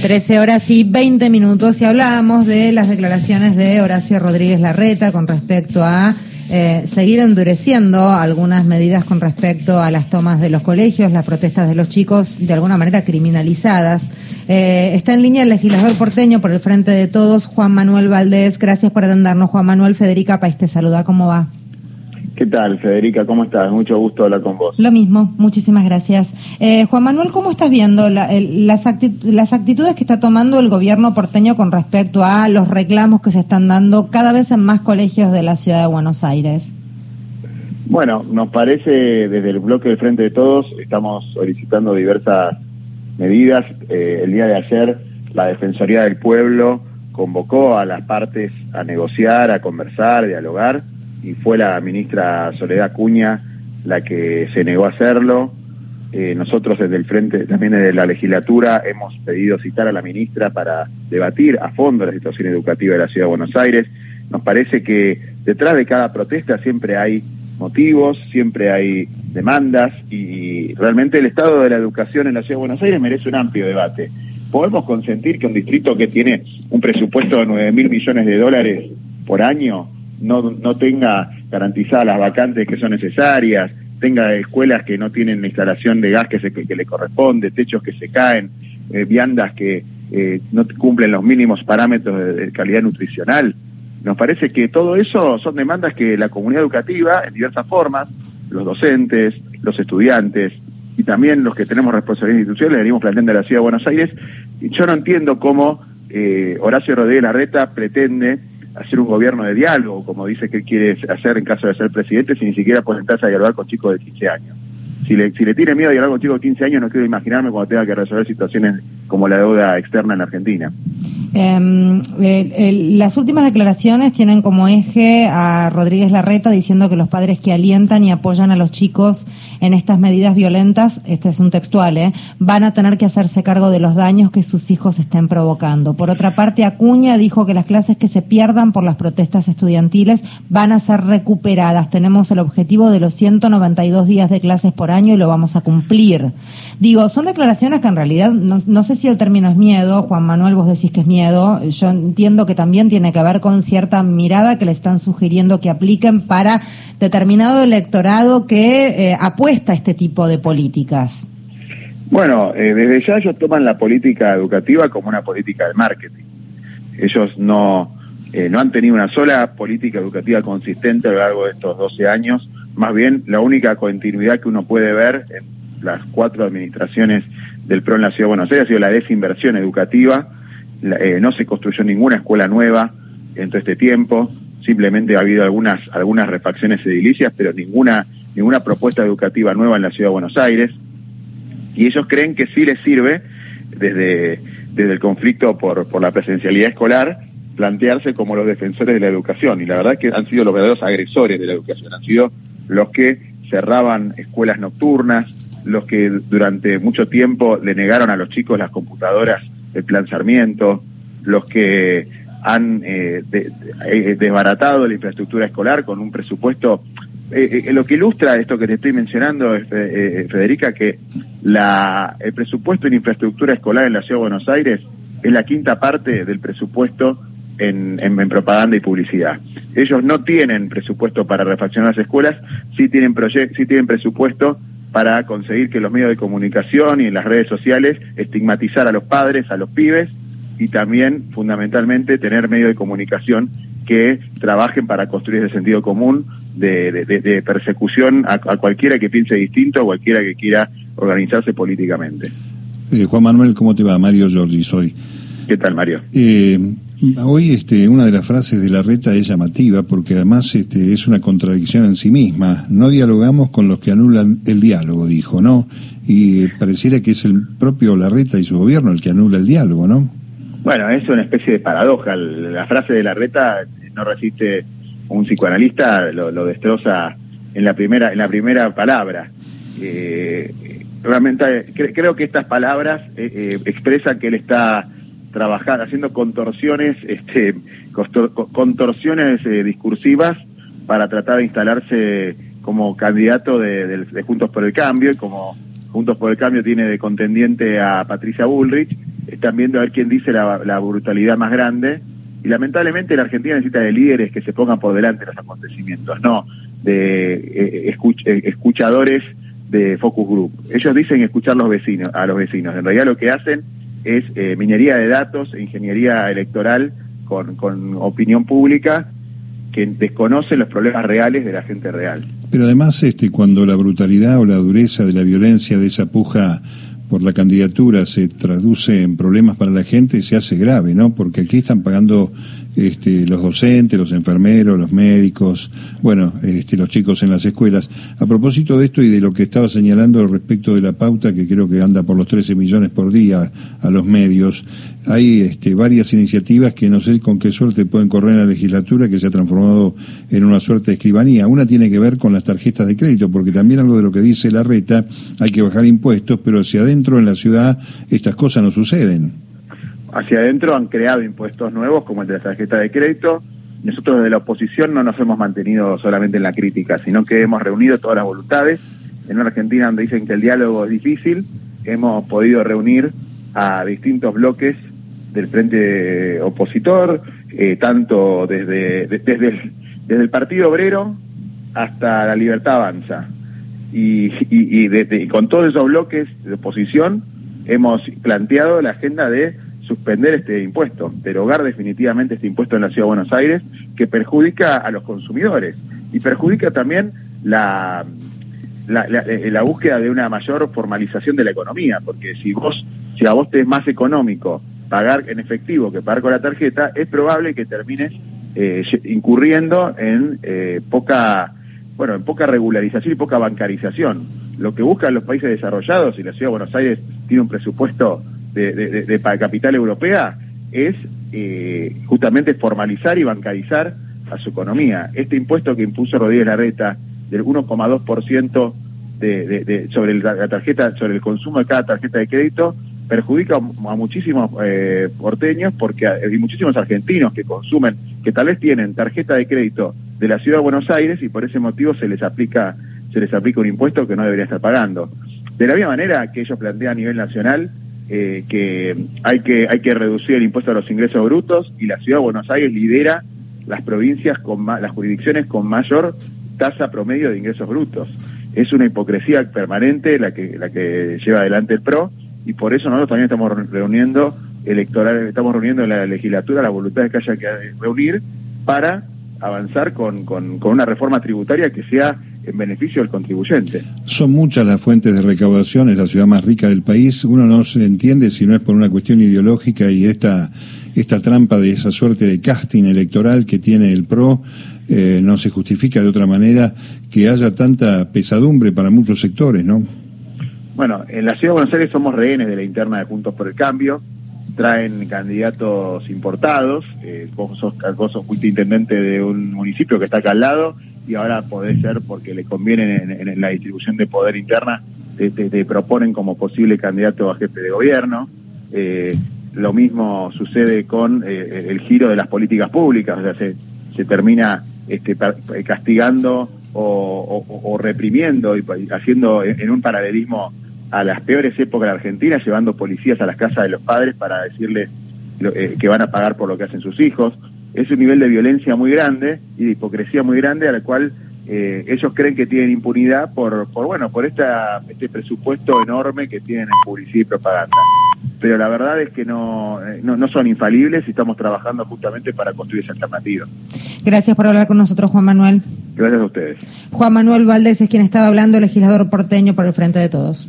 13 horas y 20 minutos y hablábamos de las declaraciones de Horacio Rodríguez Larreta con respecto a eh, seguir endureciendo algunas medidas con respecto a las tomas de los colegios, las protestas de los chicos de alguna manera criminalizadas. Eh, está en línea el legislador porteño por el frente de todos, Juan Manuel Valdés. Gracias por atendernos, Juan Manuel. Federica País te saluda. ¿Cómo va? ¿Qué tal, Federica? ¿Cómo estás? Mucho gusto hablar con vos. Lo mismo, muchísimas gracias. Eh, Juan Manuel, ¿cómo estás viendo las, actitudes que está tomando el gobierno porteño con respecto a los reclamos que se están dando cada vez en más colegios de la ciudad de Buenos Aires? Bueno, nos parece desde el bloque del Frente de Todos, estamos solicitando diversas medidas. Eh, el día de ayer, la Defensoría del Pueblo convocó a las partes a negociar, a conversar, a dialogar y fue la ministra Soledad Cuña la que se negó a hacerlo. Eh, nosotros desde el frente, también desde la legislatura, hemos pedido citar a la ministra para debatir a fondo la situación educativa de la Ciudad de Buenos Aires. Nos parece que detrás de cada protesta siempre hay motivos, siempre hay demandas y realmente el estado de la educación en la Ciudad de Buenos Aires merece un amplio debate. ¿Podemos consentir que un distrito que tiene un presupuesto de 9 mil millones de dólares por año no, no tenga garantizadas las vacantes que son necesarias, tenga escuelas que no tienen instalación de gas que, se, que, le corresponde, techos que se caen, eh, viandas que eh, no cumplen los mínimos parámetros de, calidad nutricional. Nos parece que todo eso son demandas que la comunidad educativa, en diversas formas, los docentes, los estudiantes y también los que tenemos responsabilidad institucional, le venimos planteando a la Ciudad de Buenos Aires. Yo no entiendo cómo eh, Horacio Rodríguez Larreta pretende hacer un gobierno de diálogo, como dice que quiere hacer en caso de ser presidente, sin ni siquiera sentarse a dialogar con chicos de 15 años. Si le, si le tiene miedo a dialogar con chicos de 15 años, no quiero imaginarme cuando tenga que resolver situaciones como la deuda externa en Argentina. Eh, las últimas declaraciones tienen como eje a Rodríguez Larreta diciendo que los padres que alientan y apoyan a los chicos en estas medidas violentas, este es un textual, ¿eh? van a tener que hacerse cargo de los daños que sus hijos estén provocando. Por otra parte, Acuña dijo que las clases que se pierdan por las protestas estudiantiles van a ser recuperadas. Tenemos el objetivo de los 192 días de clases por año y lo vamos a cumplir. Digo, son declaraciones que en realidad, no sé si el término es miedo, Juan Manuel, vos decís que es miedo yo entiendo que también tiene que ver con cierta mirada que le están sugiriendo que apliquen para determinado electorado que eh, apuesta a este tipo de políticas. Bueno, eh, desde ya ellos toman la política educativa como una política de marketing. Ellos no, eh, no han tenido una sola política educativa consistente a lo largo de estos 12 años. Más bien, la única continuidad que uno puede ver en las cuatro administraciones del PRO en la Ciudad de Buenos Aires ha sido la desinversión educativa eh, no se construyó ninguna escuela nueva en todo este tiempo, simplemente ha habido algunas, algunas refacciones edilicias, pero ninguna, ninguna propuesta educativa nueva en la ciudad de Buenos Aires. Y ellos creen que sí les sirve, desde, desde el conflicto por, por la presencialidad escolar, plantearse como los defensores de la educación. Y la verdad es que han sido los verdaderos agresores de la educación, han sido los que cerraban escuelas nocturnas, los que durante mucho tiempo le negaron a los chicos las computadoras el Plan Sarmiento, los que han eh, eh, desbaratado la infraestructura escolar con un presupuesto. Eh, lo que ilustra esto que te estoy mencionando, Federica, que la, el presupuesto en infraestructura escolar en la Ciudad de Buenos Aires es la quinta parte del presupuesto en, en, propaganda y publicidad. Ellos no tienen presupuesto para refaccionar las escuelas, sí tienen, sí tienen presupuesto para conseguir que los medios de comunicación y en las redes sociales estigmatizar a los padres, a los pibes y también fundamentalmente tener medios de comunicación que trabajen para construir ese sentido común de, persecución a, cualquiera que piense distinto, a cualquiera que quiera organizarse políticamente. Eh, Juan Manuel, ¿cómo te va? Mario Giorgi soy. ¿Qué tal, Mario? Eh, Hoy este, una de las frases de la reta es llamativa porque además este, es una contradicción en sí misma. No dialogamos con los que anulan el diálogo, dijo, ¿no? Y pareciera que es el propio Larreta y su gobierno el que anula el diálogo, ¿no? Bueno, es una especie de paradoja. La frase de la reta no resiste un psicoanalista, lo, destroza en la primera, en la primera palabra. Eh, realmente creo que estas palabras eh, eh, expresan que él está trabajar haciendo contorsiones, este, contorsiones eh, discursivas para tratar de instalarse como candidato de, Juntos por el Cambio y como Juntos por el Cambio tiene de contendiente a Patricia Bullrich, están viendo a ver quién dice la, brutalidad más grande. Y lamentablemente la Argentina necesita de líderes que se pongan por delante de los acontecimientos, no de eh, eh, escuchadores de focus group. Ellos dicen escuchar los vecinos, a los vecinos. En realidad lo que hacen es eh, minería de datos, e ingeniería electoral con, con opinión pública que desconoce los problemas reales de la gente real. Pero además, este, cuando la brutalidad o la dureza de la violencia de esa puja por la candidatura se traduce en problemas para la gente, se hace grave, ¿no? Porque aquí están pagando este, los docentes, los enfermeros, los médicos, bueno, este, los chicos en las escuelas. A propósito de esto y de lo que estaba señalando respecto de la pauta, que creo que anda por los 13 millones por día a los medios, hay este, varias iniciativas que no sé con qué suerte pueden correr en la legislatura, que se ha transformado en una suerte de escribanía. Una tiene que ver con las tarjetas de crédito, porque también algo de lo que dice la reta, hay que bajar impuestos, pero hacia adentro en la ciudad estas cosas no suceden hacia adentro han creado impuestos nuevos como el de la tarjeta de crédito. Nosotros desde la oposición no nos hemos mantenido solamente en la crítica, sino que hemos reunido todas las voluntades. En una Argentina donde dicen que el diálogo es difícil, hemos podido reunir a distintos bloques del frente opositor, eh, tanto desde, desde, el, desde el Partido Obrero hasta la Libertad Avanza. Y, y con todos esos bloques de oposición hemos planteado la agenda de suspender este impuesto, derogar definitivamente este impuesto en la Ciudad de Buenos Aires, que perjudica a los consumidores y perjudica también la, la, eh, búsqueda de una mayor formalización de la economía, porque si vos, si a vos te es más económico pagar en efectivo que pagar con la tarjeta, es probable que termines eh, incurriendo en eh, poca bueno, en poca regularización y poca bancarización. Lo que buscan los países desarrollados, y la Ciudad de Buenos Aires tiene un presupuesto de, de, de, capital europea es eh, justamente formalizar y bancarizar a su economía. Este impuesto que impuso Rodríguez Larreta del 1,2% de, de, sobre la tarjeta, sobre el consumo de cada tarjeta de crédito, perjudica a muchísimos eh, porteños porque hay muchísimos argentinos que consumen, que tal vez tienen tarjeta de crédito de la ciudad de Buenos Aires y por ese motivo se les aplica, se les aplica un impuesto que no debería estar pagando. De la misma manera que ellos plantean a nivel nacional eh, que hay que hay que reducir el impuesto a los ingresos brutos y la ciudad de Buenos Aires lidera las provincias con las jurisdicciones con mayor tasa promedio de ingresos brutos. Es una hipocresía permanente la que la que lleva adelante el PRO y por eso nosotros también estamos reuniendo electoral, estamos reuniendo en la legislatura la voluntad que haya que reunir para avanzar con, con, con una reforma tributaria que sea en beneficio del contribuyente. Son muchas las fuentes de recaudación, es la ciudad más rica del país. Uno no se entiende si no es por una cuestión ideológica y esta, esta trampa de esa suerte de casting electoral que tiene el PRO. Eh, no se justifica de otra manera que haya tanta pesadumbre para muchos sectores, ¿no? Bueno, en la ciudad de Buenos Aires somos rehenes de la interna de Juntos por el Cambio traen candidatos importados. Eh, vos, sos, vos fuiste intendente de un municipio que está acá al lado y ahora podés ser, porque le conviene en, la distribución de poder interna, te, proponen como posible candidato a jefe de gobierno. Eh, lo mismo sucede con eh, el giro de las políticas públicas, o sea, se, se termina este, castigando o, reprimiendo y haciendo en un paralelismo a las peores épocas de Argentina, llevando policías a las casas de los padres para decirles eh, que van a pagar por lo que hacen sus hijos. Es un nivel de violencia muy grande y de hipocresía muy grande a la cual eh, ellos creen que tienen impunidad por, por bueno, por esta, este presupuesto enorme que tienen en publicidad y propaganda. Pero la verdad es que no, eh, no, no son infalibles y estamos trabajando justamente para construir esa alternativa. Gracias por hablar con nosotros, Juan Manuel. Gracias a ustedes. Juan Manuel Valdés es quien estaba hablando, legislador porteño por el Frente de Todos.